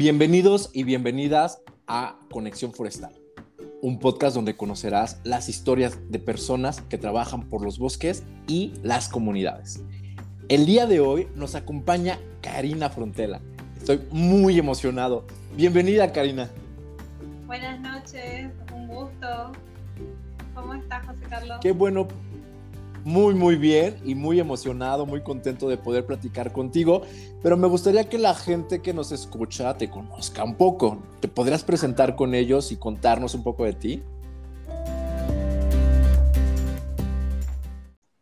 Bienvenidos y bienvenidas a Conexión Forestal, un podcast donde conocerás las historias de personas que trabajan por los bosques y las comunidades. El día de hoy nos acompaña Karina Frontela. Estoy muy emocionado. Bienvenida, Karina. Buenas noches, un gusto. ¿Cómo estás, José Carlos? Qué bueno muy, muy bien y muy emocionado, muy contento de poder platicar contigo, pero me gustaría que la gente que nos escucha te conozca un poco. ¿Te podrías presentar con ellos y contarnos un poco de ti?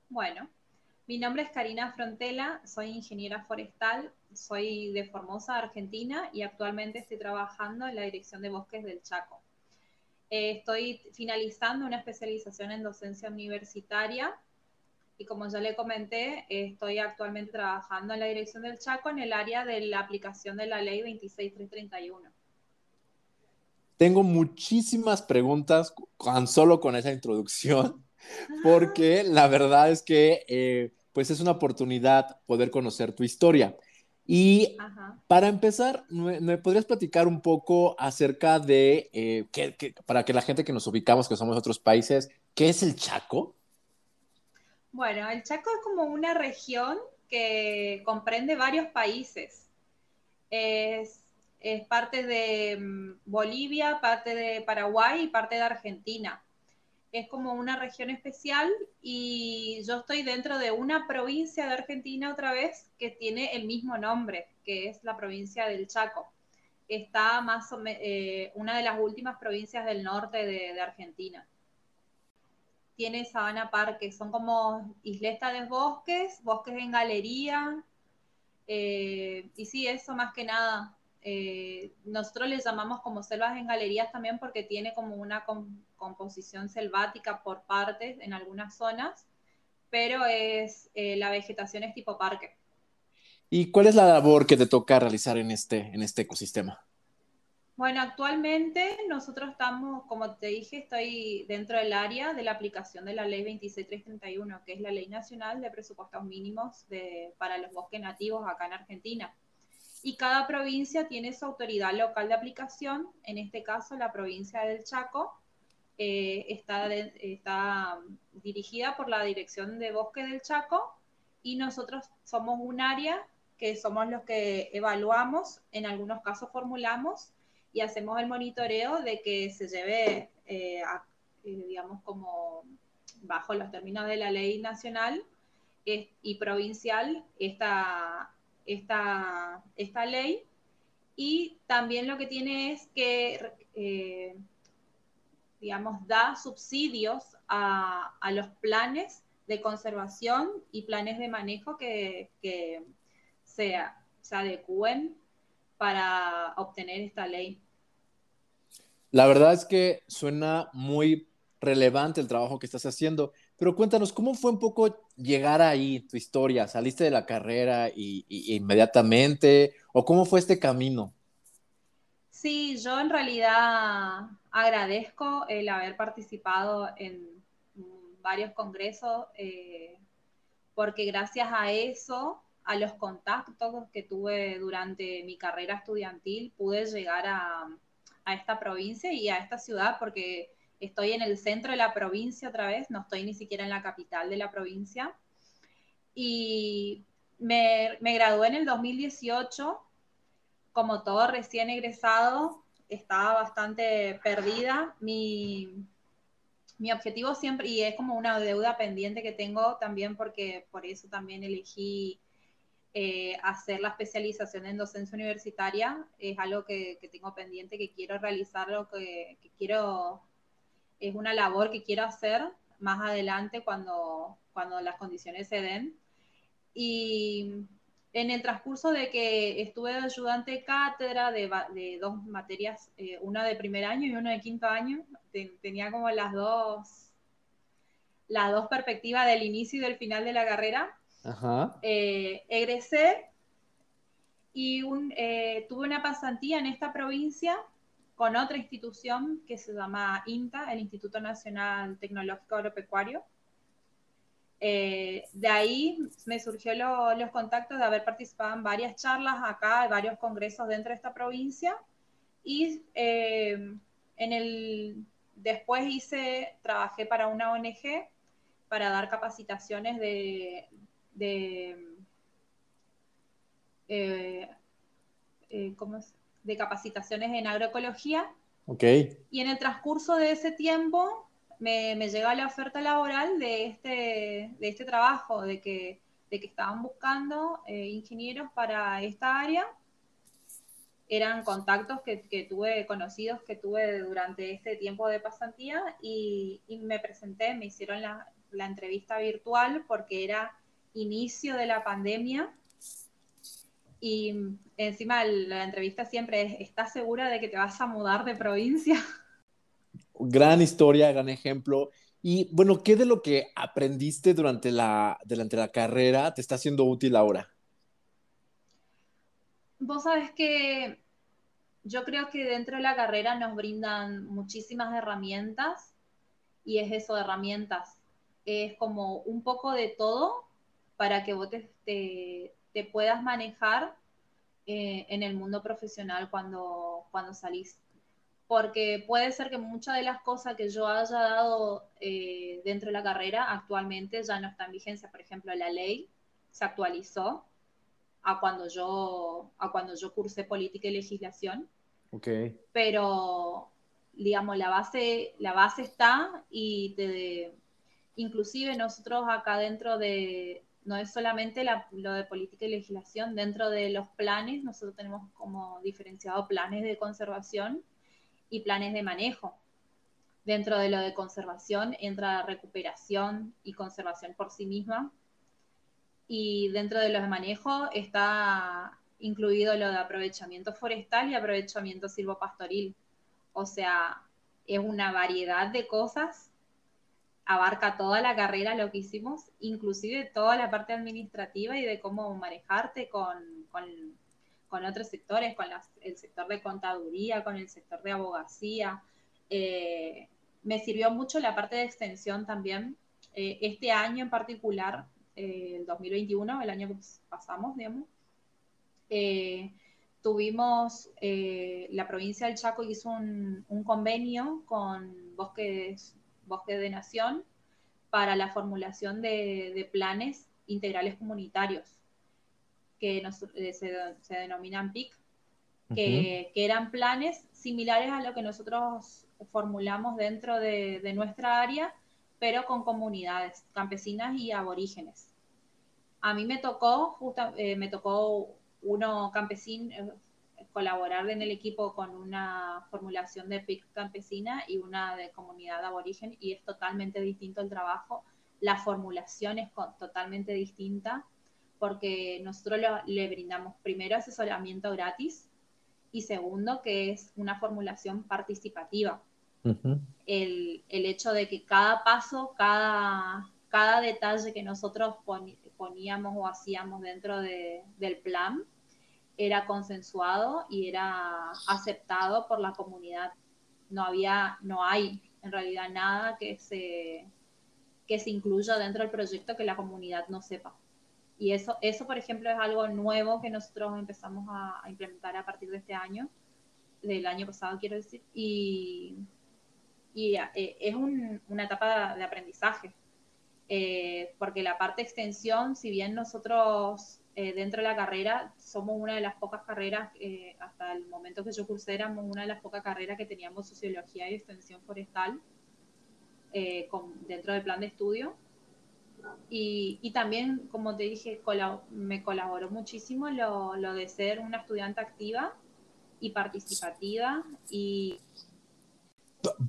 Bueno, mi nombre es Karina Frontela, soy ingeniera forestal, soy de Formosa, Argentina, y actualmente estoy trabajando en la Dirección de Bosques del Chaco. Eh, estoy finalizando una especialización en docencia universitaria y como ya le comenté, estoy actualmente trabajando en la dirección del Chaco en el área de la aplicación de la ley 26331. Tengo muchísimas preguntas tan solo con esa introducción, porque la verdad es que eh, pues es una oportunidad poder conocer tu historia. Y para empezar, ¿me, podrías platicar un poco acerca de, eh, para que la gente que nos ubicamos, que somos de otros países, qué es el Chaco? Bueno, el Chaco es como una región que comprende varios países. Es, parte de mm, Bolivia, parte de Paraguay y parte de Argentina. Es como una región especial y yo estoy dentro de una provincia de Argentina otra vez que tiene el mismo nombre, que es la provincia del Chaco. Está más o menos eh, una de las últimas provincias del norte de Argentina tiene Sabana Parque, son como isletas de bosques, bosques en galería, eh, y sí, eso más que nada. Eh, nosotros le llamamos como selvas en galerías también porque tiene como una composición selvática por partes en algunas zonas, pero es eh, la vegetación es tipo parque. ¿Y cuál es la labor que te toca realizar en este, en este ecosistema? Bueno, actualmente nosotros estamos, como te dije, estoy dentro del área de la aplicación de la ley 26331, que es la ley nacional de presupuestos mínimos para los bosques nativos acá en Argentina. Y cada provincia tiene su autoridad local de aplicación, en este caso la provincia del Chaco eh, está, está dirigida por la Dirección de Bosque del Chaco y nosotros somos un área que somos los que evaluamos, en algunos casos formulamos y hacemos el monitoreo de que se lleve, eh, eh, digamos, como bajo los términos de la ley nacional y provincial esta, esta, esta ley. Y también lo que tiene es que, eh, digamos, da subsidios a, los planes de conservación y planes de manejo que, que se, se adecúen para obtener esta ley. La verdad es que suena muy relevante el trabajo que estás haciendo, pero cuéntanos, ¿cómo fue un poco llegar ahí, tu historia? ¿Saliste de la carrera y, inmediatamente? ¿O cómo fue este camino? Sí, yo en realidad agradezco el haber participado en varios congresos, eh, porque gracias a eso a los contactos que tuve durante mi carrera estudiantil, pude llegar a, esta provincia y a esta ciudad porque estoy en el centro de la provincia otra vez, no estoy ni siquiera en la capital de la provincia. Y me, me gradué en el 2018, como todo recién egresado, estaba bastante perdida. Mi, mi objetivo siempre, y es como una deuda pendiente que tengo también porque por eso también elegí eh, hacer la especialización en docencia universitaria es algo que, tengo pendiente, que quiero realizar, que, quiero, es una labor que quiero hacer más adelante cuando, cuando las condiciones se den. Y en el transcurso de que estuve de ayudante de cátedra de, dos materias, eh, una de primer año y una de quinto año, tenía como las dos, las dos perspectivas del inicio y del final de la carrera. Eh, egresé y eh, tuve una pasantía en esta provincia con otra institución que se llama INTA, el Instituto Nacional Tecnológico Agropecuario. Eh, de ahí me surgió los contactos de haber participado en varias charlas acá, en varios congresos dentro de esta provincia. Y eh, en el, después hice, trabajé para una ONG para dar capacitaciones de, de, eh, de capacitaciones en agroecología. Okay. Y en el transcurso de ese tiempo me, me llegó la oferta laboral de este, de este trabajo, de que, de que estaban buscando eh, ingenieros para esta área. Eran contactos que, que, tuve, conocidos que tuve durante este tiempo de pasantía y, y me presenté, me hicieron la, la entrevista virtual porque era inicio de la pandemia y encima la entrevista siempre es, ¿estás segura de que te vas a mudar de provincia? gran historia, gran ejemplo. Y bueno, ¿qué de lo que aprendiste durante la, durante la carrera te está haciendo útil ahora? Vos sabes que yo creo que dentro de la carrera nos brindan muchísimas herramientas y es eso, herramientas. Es como un poco de todo para que vos te, te, puedas manejar eh, en el mundo profesional cuando, cuando salís porque puede ser que muchas de las cosas que yo haya dado eh, dentro de la carrera actualmente ya no está en vigencia. Por ejemplo, la ley se actualizó a cuando yo, a cuando yo cursé política y legislación. Okay. Pero, digamos, la base, la base está y te, inclusive nosotros acá dentro de, no es solamente lo de política y legislación, dentro de los planes, nosotros tenemos como diferenciado planes de conservación y planes de manejo. Dentro de lo de conservación entra recuperación y conservación por sí misma. Y dentro de los de manejo está incluido lo de aprovechamiento forestal y aprovechamiento silvopastoril. O sea, es una variedad de cosas, abarca toda la carrera lo que hicimos, inclusive toda la parte administrativa y de cómo manejarte con, con otros sectores, con el sector de contaduría, con el sector de abogacía. Eh, me sirvió mucho la parte de extensión también. Eh, este año en particular, eh, el 2021, el año que pasamos, digamos, tuvimos, la provincia del Chaco hizo un, convenio con Bosques, Bosque de Nación para la formulación de planes integrales comunitarios que eh, se, denominan PIC, que, eran planes similares a lo que nosotros formulamos dentro de, nuestra área, pero con comunidades campesinas y aborígenes. A mí me tocó, justo, eh, me tocó uno campesino, colaborar en el equipo con una formulación de PIC campesina y una de comunidad aborigen y es totalmente distinto el trabajo. La formulación es totalmente distinta porque nosotros le brindamos primero asesoramiento gratis y segundo que es una formulación participativa. el, hecho de que cada paso, cada, cada detalle que nosotros poníamos o hacíamos dentro del plan era consensuado y era aceptado por la comunidad. No había, no hay en realidad nada que se, que se incluya dentro del proyecto que la comunidad no sepa. Y eso, eso, por ejemplo, es algo nuevo que nosotros empezamos a, implementar a partir de este año, del año pasado, quiero decir, y, y eh, es una etapa de aprendizaje, eh, porque la parte extensión, si bien nosotros eh, dentro de la carrera somos una de las pocas carreras, hasta el momento que yo cursé, éramos una de las pocas carreras que teníamos sociología y extensión forestal dentro del plan de estudio y, también, como te dije, me colaboró muchísimo lo, lo, de ser una estudiante activa y participativa. Y...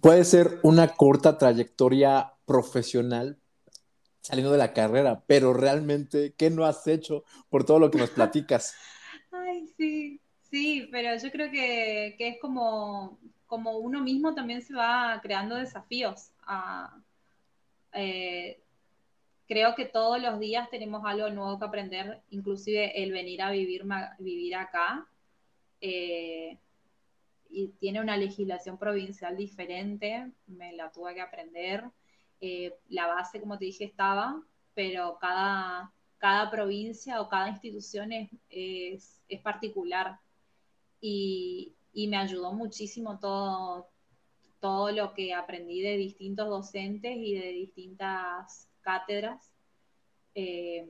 Puede ser una corta trayectoria profesional saliendo de la carrera, pero realmente, ¿qué no has hecho por todo lo que nos platicas? Ay, sí, sí, pero yo creo que, que, es como, como uno mismo también se va creando desafíos. Eh, creo que todos los días tenemos algo nuevo que aprender, inclusive el venir a vivir, vivir acá. Eh, y tiene una legislación provincial diferente, me la tuve que aprender. Eh, la base, como te dije, estaba, pero cada, cada provincia o cada institución es, es, particular. Y, y, me ayudó muchísimo todo, todo lo que aprendí de distintos docentes y de distintas cátedras. Eh,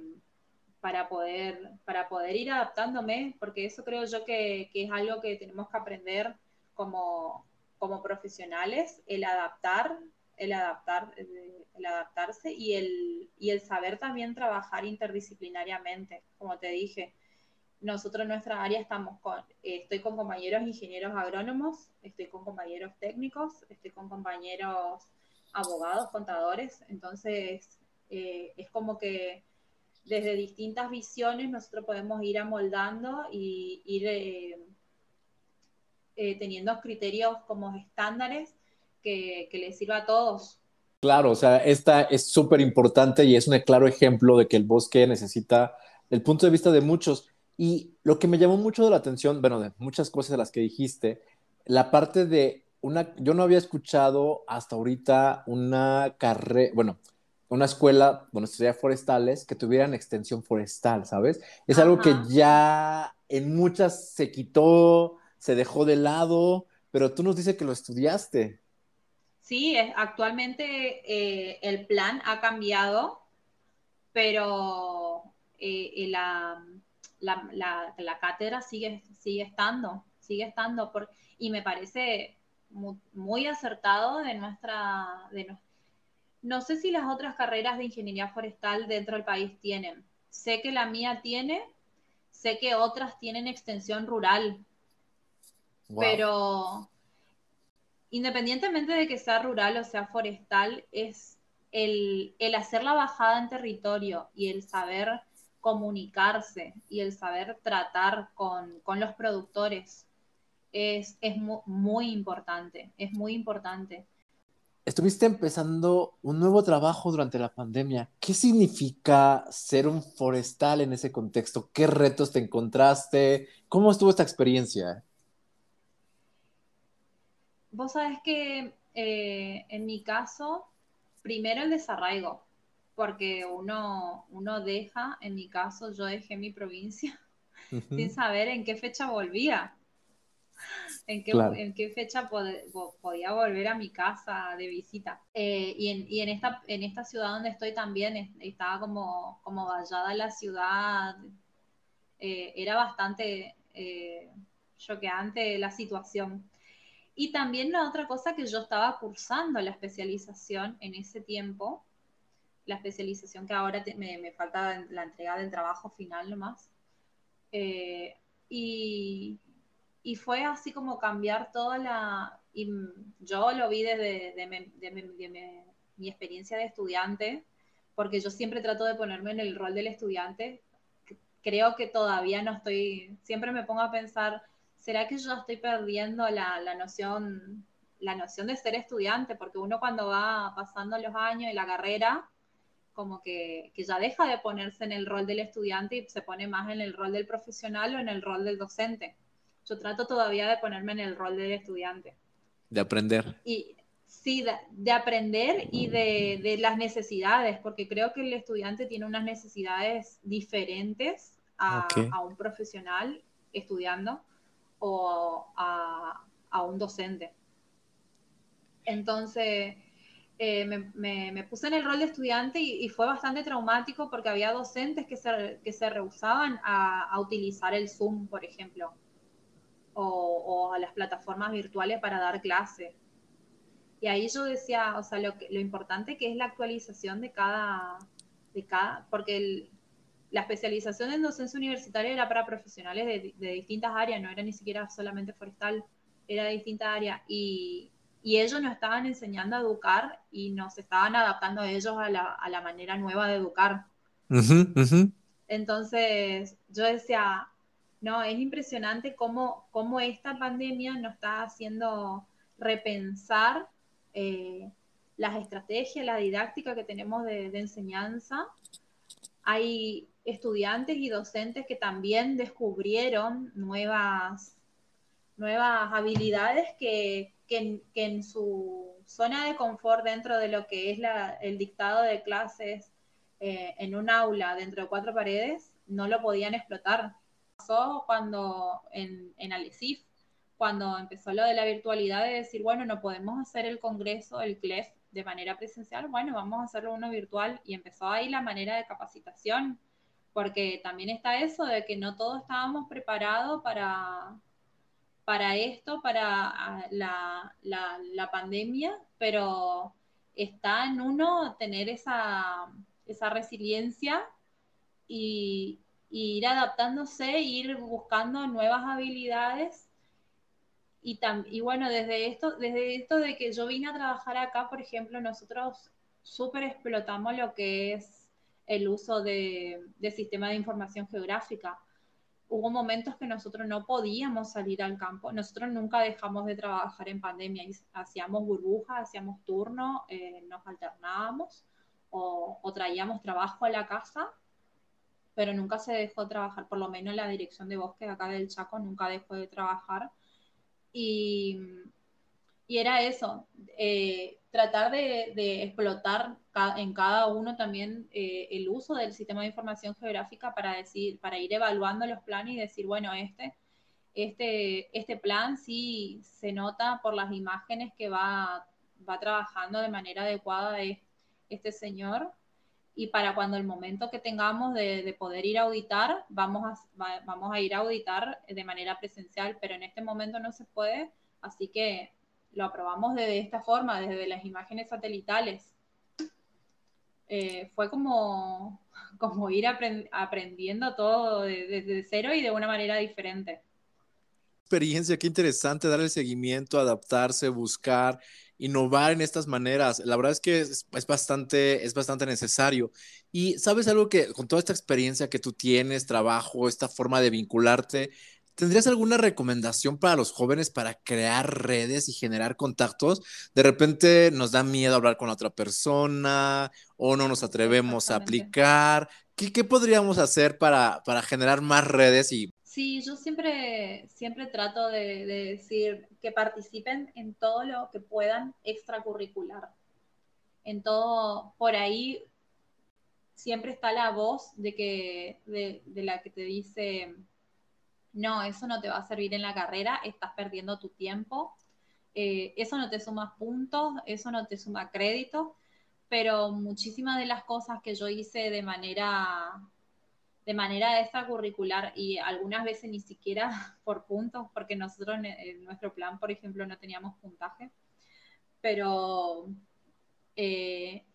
para poder, para poder ir adaptándome, porque eso creo yo que, que es algo que tenemos que aprender como, como profesionales, el adaptar, el adaptar, el adaptarse y el, y el saber también trabajar interdisciplinariamente, como te dije. Nosotros en nuestra área estamos con, estoy con compañeros ingenieros agrónomos, estoy con compañeros técnicos, estoy con compañeros abogados, contadores, entonces eh, es como que desde distintas visiones nosotros podemos ir amoldando y ir eh, eh, teniendo criterios como estándares que, que les sirva a todos. Claro, o sea, esta es súper importante y es un claro ejemplo de que el bosque necesita el punto de vista de muchos. Y lo que me llamó mucho de la atención, bueno, de muchas cosas de las que dijiste, la parte de una, yo no había escuchado hasta ahorita una carrera, bueno, una escuela donde estudiar forestales que tuvieran extensión forestal, ¿sabes? Es algo que ya en muchas se quitó, se dejó de lado, pero tú nos dices que lo estudiaste. Sí, actualmente eh, el plan ha cambiado, pero eh, la, la, cátedra sigue, sigue estando, sigue estando, por, y me parece muy, acertado de nuestra, de, no sé si las otras carreras de ingeniería forestal dentro del país tienen. Sé que la mía tiene, sé que otras tienen extensión rural, pero independientemente de que sea rural o sea forestal, es el, hacer la bajada en territorio y el saber comunicarse y el saber tratar con, los productores es, muy importante, es muy importante. Estuviste empezando un nuevo trabajo durante la pandemia. ¿Qué significa ser un forestal en ese contexto? ¿Qué retos te encontraste? ¿Cómo estuvo esta experiencia? Vos sabés que eh, en mi caso, primero el desarraigo, porque uno, uno deja, en mi caso yo dejé mi provincia sin saber en qué fecha volvía en qué, fecha podía volver a mi casa de visita. Eh, y, en, esta, en esta ciudad donde estoy también estaba como, como vallada la ciudad, eh, era bastante choqueante la situación. Y también la otra cosa que yo estaba cursando la especialización en ese tiempo, la especialización que ahora me, me, falta la entrega del trabajo final nomás. y, y fue así como cambiar toda la... Y yo lo vi desde de, mi, experiencia de estudiante, porque yo siempre trato de ponerme en el rol del estudiante. Creo que todavía no estoy, siempre me pongo a pensar, ¿será que yo estoy perdiendo la, la noción la noción de ser estudiante? Porque uno cuando va pasando los años y la carrera, como que, que, ya deja de ponerse en el rol del estudiante y se pone más en el rol del profesional o en el rol del docente yo trato todavía de ponerme en el rol del estudiante. De aprender. Y sí, de, aprender y de, las necesidades, porque creo que el estudiante tiene unas necesidades diferentes a, un profesional estudiando o a, un docente. Entonces, eh, me, puse en el rol de estudiante y, fue bastante traumático porque había docentes que se, que se rehusaban a, a, utilizar el Zoom, por ejemplo o, a las plataformas virtuales para dar clase. Y ahí yo decía, o sea, lo, lo importante que es la actualización de cada, de cada porque la especialización en docencia universitaria era para profesionales de, distintas áreas, no era ni siquiera solamente forestal, era de distintas áreas. Y, y ellos nos estaban enseñando a educar y nos estaban adaptando a ellos a la, a la manera nueva de educar. Entonces yo decía, no, es impresionante cómo, cómo esta pandemia nos está haciendo repensar eh, las estrategias, la didáctica que tenemos de, enseñanza. Hay estudiantes y docentes que también descubrieron nuevas, nuevas habilidades que, en, su zona de confort dentro de lo que es el dictado de clases eh, en un aula dentro de cuatro paredes, no lo podían explotar. Pasó cuando en, en Alecif, cuando empezó lo de la virtualidad, de decir, bueno, no podemos hacer el congreso, el CLEF, de manera presencial, bueno, vamos a hacerlo uno virtual. Y empezó ahí la manera de capacitación, porque también está eso de que no todos estábamos preparados para, para esto, para ah, la, la, pandemia, pero está en uno tener esa, esa resiliencia y, ir adaptándose, ir buscando nuevas habilidades. Y, y bueno, desde esto, desde esto de que yo vine a trabajar acá, por ejemplo, nosotros súper explotamos lo que es el uso de, de sistema de información geográfica. Hubo momentos que nosotros no podíamos salir al campo. Nosotros nunca dejamos de trabajar en pandemia. Hacíamos burbujas, hacíamos turno, eh, nos alternábamos o, traíamos trabajo a la casa, pero nunca se dejó de trabajar, por lo menos la dirección de bosque acá del Chaco nunca dejó de trabajar. Y, y era eso, eh, tratar de, explotar en cada uno también eh, el uso del sistema de información geográfica para, decir, para ir evaluando los planes y decir, bueno, este, este, este plan sí se nota por las imágenes que va, va trabajando de manera adecuada este señor. Y para cuando el momento que tengamos de, poder ir a auditar, vamos a, vamos a ir a auditar de manera presencial, pero en este momento no se puede, así que lo aprobamos de esta forma, desde las imágenes satelitales. Eh, fue como, como ir aprendiendo todo desde cero y de una manera diferente. Experiencia, qué interesante dar el seguimiento, adaptarse, buscar innovar en estas maneras. La verdad es que es, bastante, es bastante necesario. Y sabes algo que con toda esta experiencia que tú tienes, trabajo, esta forma de vincularte, ¿tendrías alguna recomendación para los jóvenes para crear redes y generar contactos? De repente nos da miedo hablar con otra persona o no nos atrevemos a aplicar. ¿Qué, qué podríamos hacer para, para generar más redes y Sí, yo siempre, siempre trato de, decir que participen en todo lo que puedan extracurricular. En todo, por ahí siempre está la voz de, que, de, la que te dice, no, eso no te va a servir en la carrera, estás perdiendo tu tiempo, eh, eso no te suma puntos, eso no te suma crédito, pero muchísimas de las cosas que yo hice de manera de manera extracurricular y algunas veces ni siquiera por puntos, porque nosotros en, nuestro plan, por ejemplo, no teníamos puntaje, pero eh,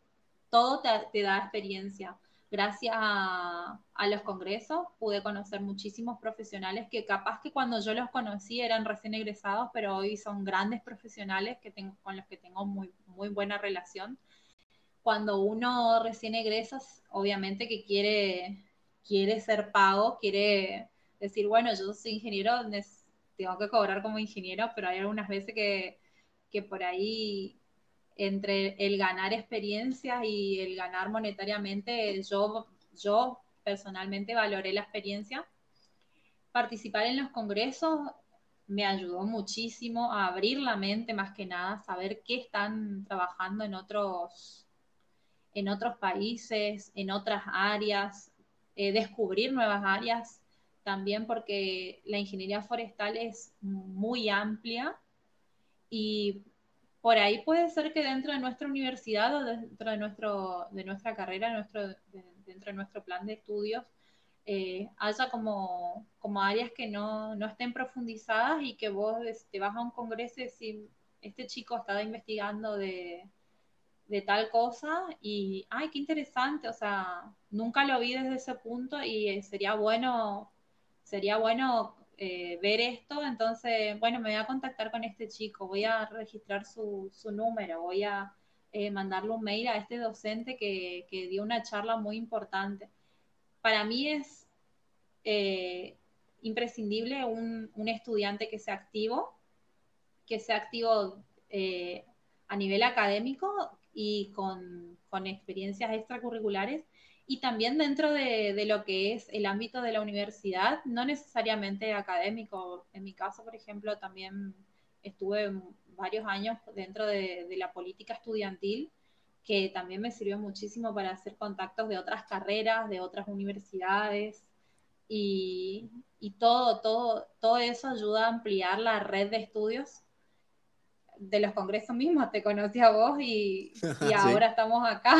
todo te, da experiencia. Gracias a, los congresos pude conocer muchísimos profesionales que capaz que cuando yo los conocí eran recién egresados, pero hoy son grandes profesionales que tengo, con los que tengo muy, muy buena relación. Cuando uno recién egresa, obviamente que quiere quiere ser pago, quiere decir, bueno, yo soy ingeniero, tengo que cobrar como ingeniero, pero hay algunas veces que, por ahí entre el ganar experiencias y el ganar monetariamente, yo, yo personalmente valoré la experiencia. Participar en los congresos me ayudó muchísimo a abrir la mente más que nada, saber qué están trabajando en otros, en otros países, en otras áreas, eh, descubrir nuevas áreas también porque la ingeniería forestal es muy amplia y por ahí puede ser que dentro de nuestra universidad o dentro de, nuestro, de nuestra carrera, nuestro, dentro de nuestro plan de estudios, eh, haya como, como áreas que no, no, estén profundizadas y que vos te vas a un congreso y decís, este chico estaba investigando de, de tal cosa y, ay, qué interesante, o sea, nunca lo vi desde ese punto y eh, sería bueno, sería bueno eh, ver esto, entonces, bueno, me voy a contactar con este chico, voy a registrar su, número, voy a eh, mandarle un mail a este docente que, dio una charla muy importante. Para mí es imprescindible un, un, estudiante que sea activo, que sea activo a nivel académico, y con, con experiencias extracurriculares y también dentro de, de, lo que es el ámbito de la universidad, no necesariamente académico. En mi caso, por ejemplo, también estuve varios años dentro de, de la política estudiantil que también me sirvió muchísimo para hacer contactos de otras carreras, de otras universidades y, todo, todo, todo eso ayuda a ampliar la red de estudios de los congresos mismos. Te conocí a vos y, ahora estamos acá.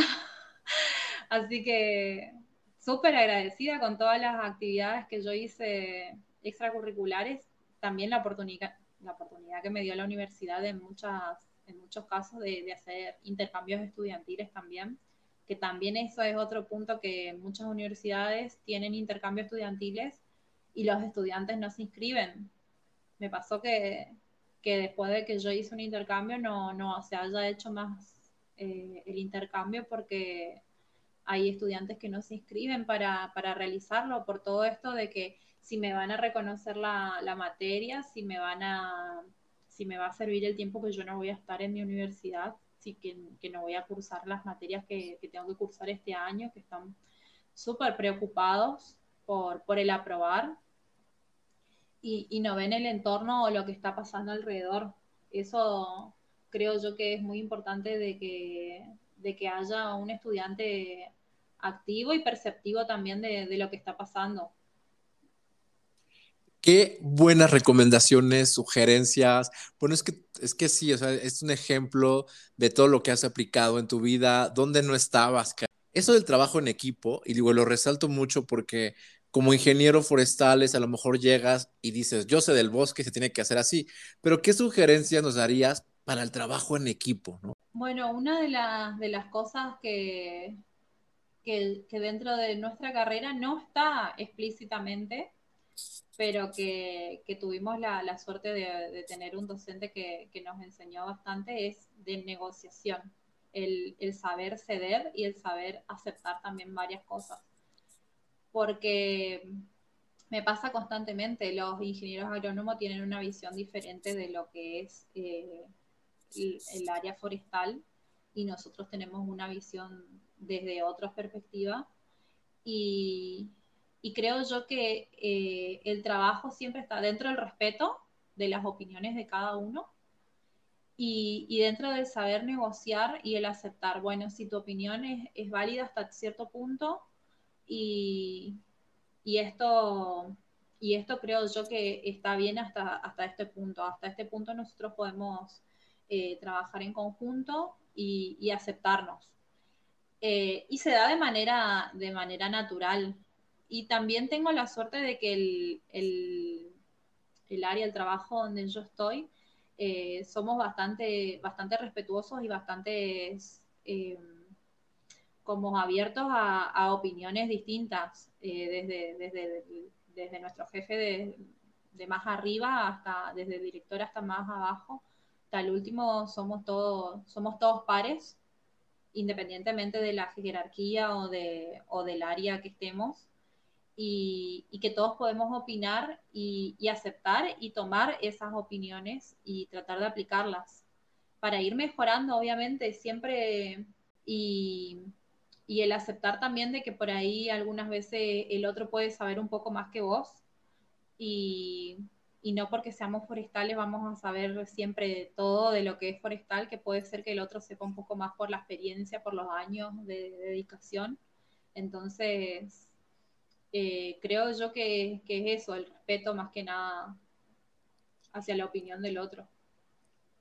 Así que súper agradecida con todas las actividades que yo hice extracurriculares, también la oportunidad, la oportunidad que me dio la universidad en muchas en muchos casos de, hacer intercambios estudiantiles también, que también eso es otro punto que muchas universidades tienen intercambios estudiantiles y los estudiantes no se inscriben. Me pasó que, que después de que yo hice un intercambio no, no se haya hecho más eh, el intercambio porque hay estudiantes que no se inscriben para, para, realizarlo por todo esto de que si me van a reconocer la, la materia, si me van a si me va a servir el tiempo que yo no voy a estar en mi universidad, si que, que no voy a cursar las materias que, que tengo que cursar este año, que están súper preocupados por, por, el aprobar y, y, no ven el entorno o lo que está pasando alrededor. Eso creo yo que es muy importante de que, de que haya un estudiante activo y perceptivo también de, de lo que está pasando. Qué buenas recomendaciones, sugerencias. Bueno, es que, es que sí, o sea, es un ejemplo de todo lo que has aplicado en tu vida, donde no estabas. Eso del trabajo en equipo, y digo, lo resalto mucho porque como ingeniero forestales a lo mejor llegas y dices, yo sé del bosque, se tiene que hacer así, pero ¿qué sugerencias nos darías para el trabajo en equipo? ¿no? Bueno, una de, las de las cosas que, que, que dentro de nuestra carrera no está explícitamente, pero que, tuvimos la, suerte de, tener un docente que, nos enseñó bastante, es de negociación, el, saber ceder y el saber aceptar también varias cosas. Porque me pasa constantemente, los ingenieros agrónomos tienen una visión diferente de lo que es eh, el, área forestal y nosotros tenemos una visión desde otra perspectiva. Y, y creo yo que eh, el trabajo siempre está dentro del respeto de las opiniones de cada uno y, y, dentro del saber negociar y el aceptar, bueno, si tu opinión es, es válida hasta cierto punto y, y, esto, y esto creo yo que está bien hasta, hasta este punto. Hasta este punto nosotros podemos eh, trabajar en conjunto y, aceptarnos. Eh, y se da de manera, de manera natural y también tengo la suerte de que el, el, área, el trabajo donde yo estoy, eh, somos bastante, bastante respetuosos y bastante como abiertos a, opiniones distintas, desde, desde, desde, nuestro jefe de, de, más arriba hasta, desde el director hasta más abajo. Hasta el último somos todos, somos todos pares, independientemente de la jerarquía o, de, o del área que estemos y, que todos podemos opinar y, aceptar y tomar esas opiniones y tratar de aplicarlas para ir mejorando, obviamente, siempre y, y el aceptar también de que por ahí algunas veces el otro puede saber un poco más que vos y, y no porque seamos forestales vamos a saber siempre todo de lo que es forestal, que puede ser que el otro sepa un poco más por la experiencia, por los años de dedicación. Entonces, eh, creo yo que, es eso, el respeto más que nada hacia la opinión del otro.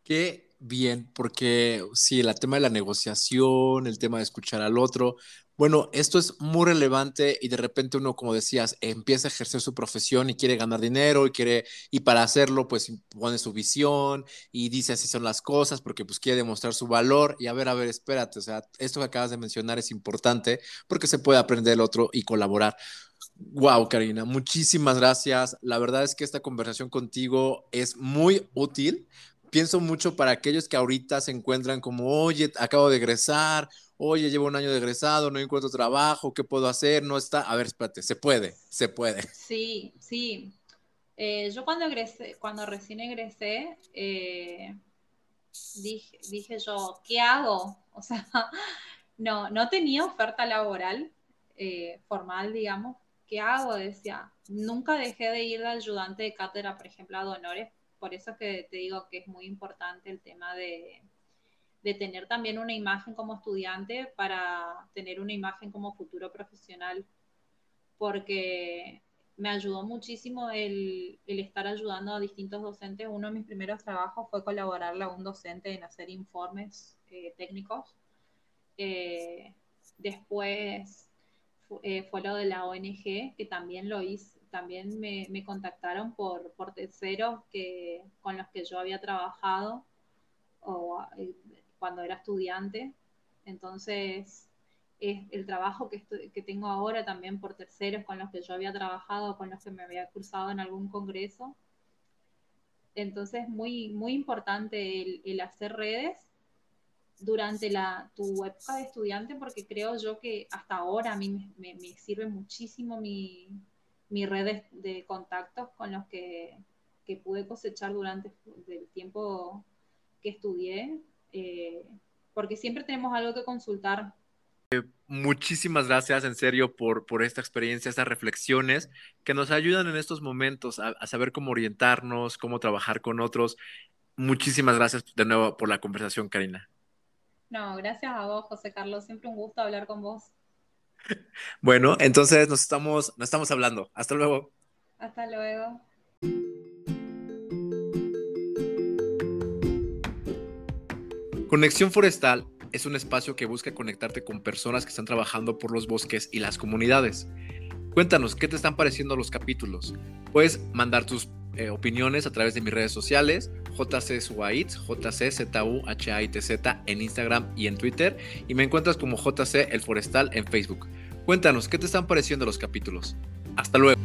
Qué bien, porque sí, el tema de la negociación, el tema de escuchar al otro, bueno, esto es muy relevante y de repente uno, como decías, empieza a ejercer su profesión y quiere ganar dinero y quiere, y para hacerlo, pues pone su visión y dice así son las cosas porque pues quiere demostrar su valor y a ver, a ver, espérate, o sea, esto que acabas de mencionar es importante porque se puede aprender el otro y colaborar. Wow, Karina, muchísimas gracias. La verdad es que esta conversación contigo es muy útil. Pienso mucho para aquellos que ahorita se encuentran como, oye, acabo de egresar, oye, llevo un año de egresado, no encuentro trabajo, ¿qué puedo hacer? No está. A ver, espérate, se puede, se puede. Sí, sí. Eh, yo cuando egresé, cuando recién egresé, eh, dije, dije yo, ¿qué hago? O sea, no, no tenía oferta laboral eh, formal, digamos, ¿qué hago? Decía, nunca dejé de ir de ayudante de cátedra, por ejemplo, a Donores, por eso es que te digo que es muy importante el tema de, de tener también una imagen como estudiante para tener una imagen como futuro profesional, porque me ayudó muchísimo el, el, estar ayudando a distintos docentes. Uno de mis primeros trabajos fue colaborarle a un docente en hacer informes eh, técnicos. Eh, después eh, fue lo de la ONG, que también lo hice, también me, me contactaron por, por terceros que, con los que yo había trabajado o, cuando era estudiante. Entonces, es el trabajo que, que tengo ahora también por terceros con los que yo había trabajado, con los que me había cruzado en algún congreso. Entonces, muy, muy importante el, el hacer redes durante la, tu época de estudiante, porque creo yo que hasta ahora a mí me, me, sirve muchísimo mi, mi red de, contactos con los que, que, pude cosechar durante el tiempo que estudié, eh, porque siempre tenemos algo que consultar muchísimas gracias en serio por, por esta experiencia, estas reflexiones que nos ayudan en estos momentos a, saber cómo orientarnos, cómo trabajar con otros. Muchísimas gracias de nuevo por la conversación, Karina. No, gracias a vos, José Carlos. Siempre un gusto hablar con vos. Bueno, entonces nos estamos, nos estamos hablando. Hasta luego. Hasta luego. Conexión Forestal es un espacio que busca conectarte con personas que están trabajando por los bosques y las comunidades. Cuéntanos, ¿qué te están pareciendo los capítulos? Puedes mandar tus eh, opiniones a través de mis redes sociales, JCSUAITS, JCZUHAITZ en Instagram y en Twitter, y me encuentras como JC El Forestal en Facebook. Cuéntanos, ¿qué te están pareciendo los capítulos? Hasta luego.